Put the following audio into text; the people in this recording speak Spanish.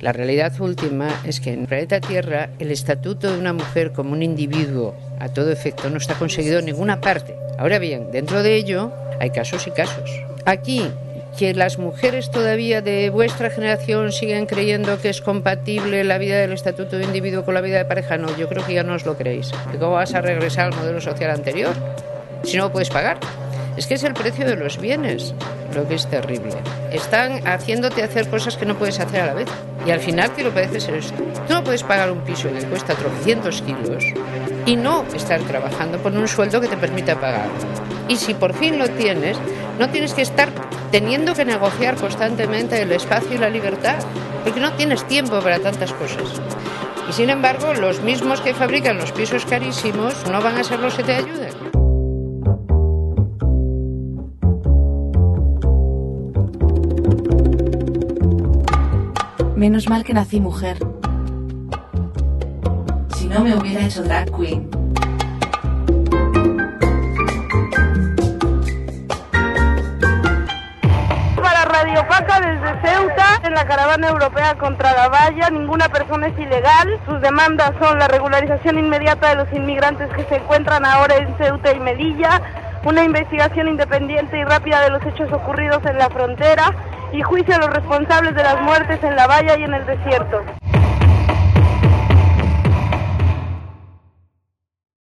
La realidad última es que en el planeta Tierra el estatuto de una mujer como un individuo a todo efecto no está conseguido en ninguna parte. Ahora bien, dentro de ello hay casos y casos. Aquí, que las mujeres todavía de vuestra generación siguen creyendo que es compatible la vida del estatuto de individuo con la vida de pareja, no, yo creo que ya no os lo creéis. ¿Cómo vas a regresar al modelo social anterior si no puedes pagar? Es que es el precio de los bienes lo que es terrible. Están haciéndote hacer cosas que no puedes hacer a la vez. Y al final, ¿qué lo parece ser esto? Tú no puedes pagar un piso que cuesta 300 kilos y no estar trabajando por un sueldo que te permita pagar. Y si por fin lo tienes, no tienes que estar teniendo que negociar constantemente el espacio y la libertad, porque no tienes tiempo para tantas cosas. Y sin embargo, los mismos que fabrican los pisos carísimos no van a ser los que te ayuden. Menos mal que nací mujer. Si no me hubiera hecho drag queen. Para Radio Paca desde Ceuta, en la caravana europea contra la valla, ninguna persona es ilegal. Sus demandas son la regularización inmediata de los inmigrantes que se encuentran ahora en Ceuta y Melilla, una investigación independiente y rápida de los hechos ocurridos en la frontera y juicio a los responsables de las muertes en la valla y en el desierto.